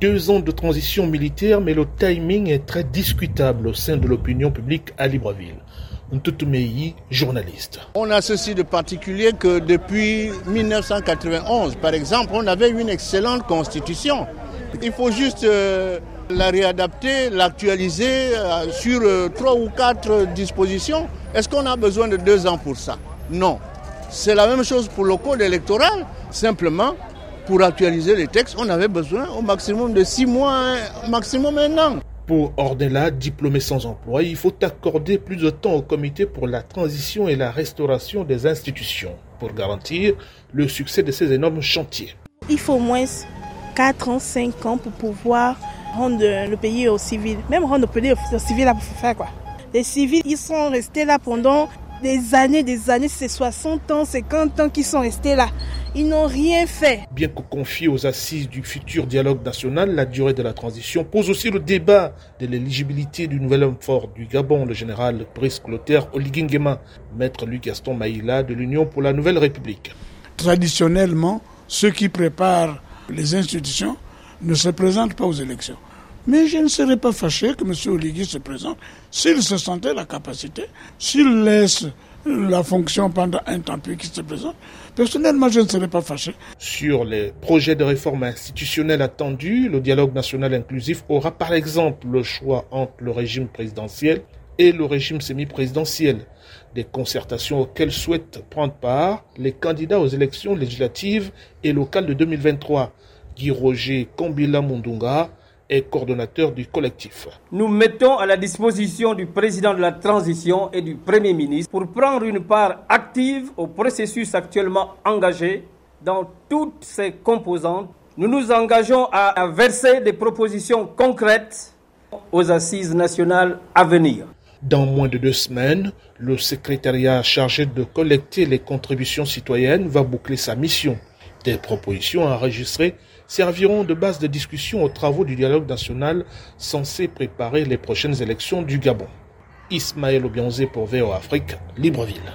Deux ans de transition militaire, mais le timing est très discutable au sein de l'opinion publique à Libreville. Journaliste. On a ceci de particulier que depuis 1991, par exemple, on avait une excellente constitution. Il faut juste euh, la réadapter, l'actualiser euh, sur euh, trois ou quatre dispositions. Est-ce qu'on a besoin de deux ans pour ça? Non. C'est la même chose pour le code électoral. Simplement, pour actualiser les textes, on avait besoin au maximum de six mois, maximum un an. Pour Ordela, diplômé sans emploi, il faut accorder plus de temps au comité pour la transition et la restauration des institutions pour garantir le succès de ces énormes chantiers. Il faut au moins 4 ans, 5 ans pour pouvoir rendre le pays au civil. Même rendre le pays au civil, là, pour faire quoi Les civils, ils sont restés là pendant des années, des années, c'est 60 ans, 50 ans qu'ils sont restés là. Ils n'ont rien fait. Bien que confié aux assises du futur dialogue national, la durée de la transition pose aussi le débat de l'éligibilité du nouvel homme fort du Gabon, le général Brice Clotaire Oligingema, maître Luc Gaston Maïla de l'Union pour la Nouvelle République. Traditionnellement, ceux qui préparent les institutions ne se présentent pas aux élections. Mais je ne serais pas fâché que M. Oligui se présente s'il se sentait la capacité, s'il laisse la fonction pendant un temps puis qu'il se présente. Personnellement, je ne serais pas fâché. Sur les projets de réforme institutionnelle attendus, le dialogue national inclusif aura par exemple le choix entre le régime présidentiel et le régime semi-présidentiel, des concertations auxquelles souhaitent prendre part les candidats aux élections législatives et locales de 2023. Guy Roger Kombila Mundunga, est coordonnateur du collectif. Nous mettons à la disposition du président de la transition et du Premier ministre pour prendre une part active au processus actuellement engagé dans toutes ses composantes. Nous nous engageons à verser des propositions concrètes aux assises nationales à venir. Dans moins de deux semaines, le secrétariat chargé de collecter les contributions citoyennes va boucler sa mission. Des propositions enregistrées serviront de base de discussion aux travaux du dialogue national censé préparer les prochaines élections du Gabon. Ismaël Obianzé pour VO Afrique, Libreville.